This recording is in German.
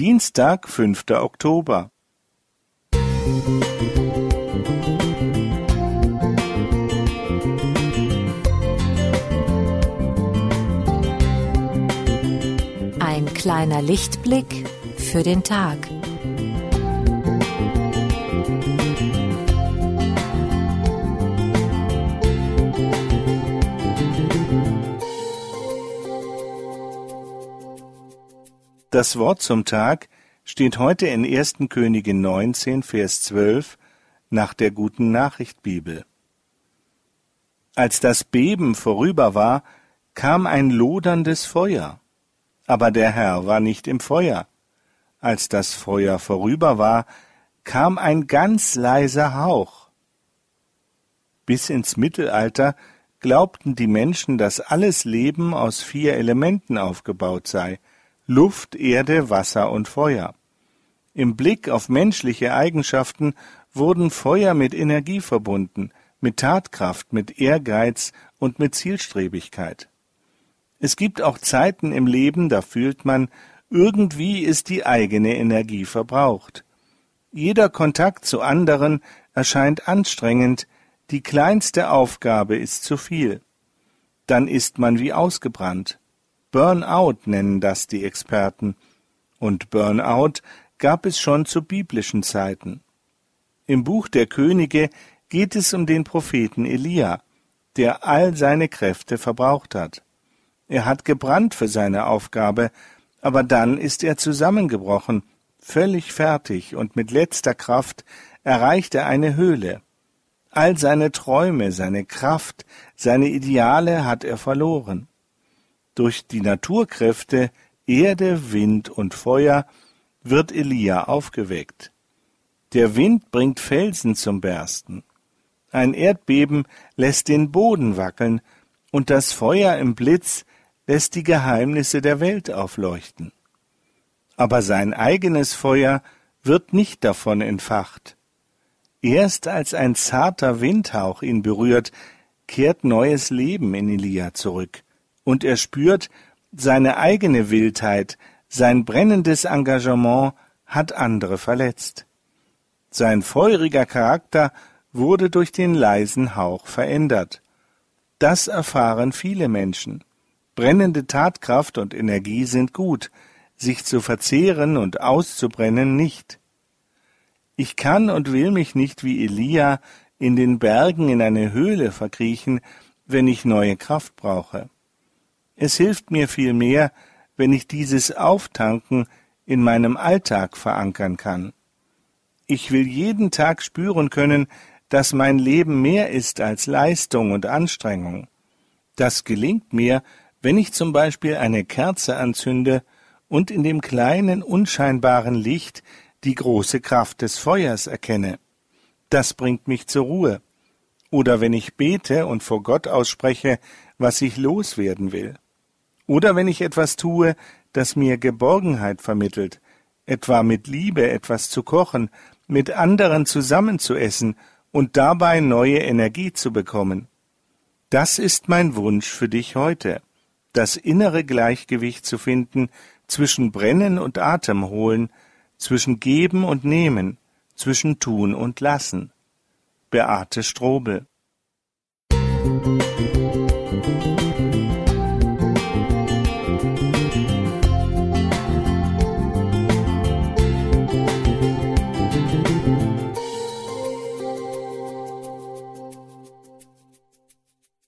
Dienstag, 5. Oktober. Ein kleiner Lichtblick für den Tag. Das Wort zum Tag steht heute in 1. Könige 19, Vers 12 nach der Guten Nachricht Bibel. Als das Beben vorüber war, kam ein loderndes Feuer. Aber der Herr war nicht im Feuer. Als das Feuer vorüber war, kam ein ganz leiser Hauch. Bis ins Mittelalter glaubten die Menschen, dass alles Leben aus vier Elementen aufgebaut sei, Luft, Erde, Wasser und Feuer. Im Blick auf menschliche Eigenschaften wurden Feuer mit Energie verbunden, mit Tatkraft, mit Ehrgeiz und mit Zielstrebigkeit. Es gibt auch Zeiten im Leben, da fühlt man, irgendwie ist die eigene Energie verbraucht. Jeder Kontakt zu anderen erscheint anstrengend, die kleinste Aufgabe ist zu viel. Dann ist man wie ausgebrannt. Burnout nennen das die Experten. Und Burnout gab es schon zu biblischen Zeiten. Im Buch der Könige geht es um den Propheten Elia, der all seine Kräfte verbraucht hat. Er hat gebrannt für seine Aufgabe, aber dann ist er zusammengebrochen, völlig fertig und mit letzter Kraft erreicht er eine Höhle. All seine Träume, seine Kraft, seine Ideale hat er verloren durch die Naturkräfte Erde, Wind und Feuer wird Elia aufgeweckt. Der Wind bringt Felsen zum Bersten. Ein Erdbeben lässt den Boden wackeln, und das Feuer im Blitz lässt die Geheimnisse der Welt aufleuchten. Aber sein eigenes Feuer wird nicht davon entfacht. Erst als ein zarter Windhauch ihn berührt, kehrt neues Leben in Elia zurück und er spürt, seine eigene Wildheit, sein brennendes Engagement hat andere verletzt. Sein feuriger Charakter wurde durch den leisen Hauch verändert. Das erfahren viele Menschen. Brennende Tatkraft und Energie sind gut, sich zu verzehren und auszubrennen nicht. Ich kann und will mich nicht wie Elia in den Bergen in eine Höhle verkriechen, wenn ich neue Kraft brauche. Es hilft mir vielmehr, wenn ich dieses Auftanken in meinem Alltag verankern kann. Ich will jeden Tag spüren können, dass mein Leben mehr ist als Leistung und Anstrengung. Das gelingt mir, wenn ich zum Beispiel eine Kerze anzünde und in dem kleinen, unscheinbaren Licht die große Kraft des Feuers erkenne. Das bringt mich zur Ruhe. Oder wenn ich bete und vor Gott ausspreche, was ich loswerden will. Oder wenn ich etwas tue, das mir Geborgenheit vermittelt, etwa mit Liebe etwas zu kochen, mit anderen zusammen zu essen und dabei neue Energie zu bekommen. Das ist mein Wunsch für dich heute, das innere Gleichgewicht zu finden zwischen Brennen und Atem holen, zwischen Geben und Nehmen, zwischen Tun und Lassen. Beate Strobel Musik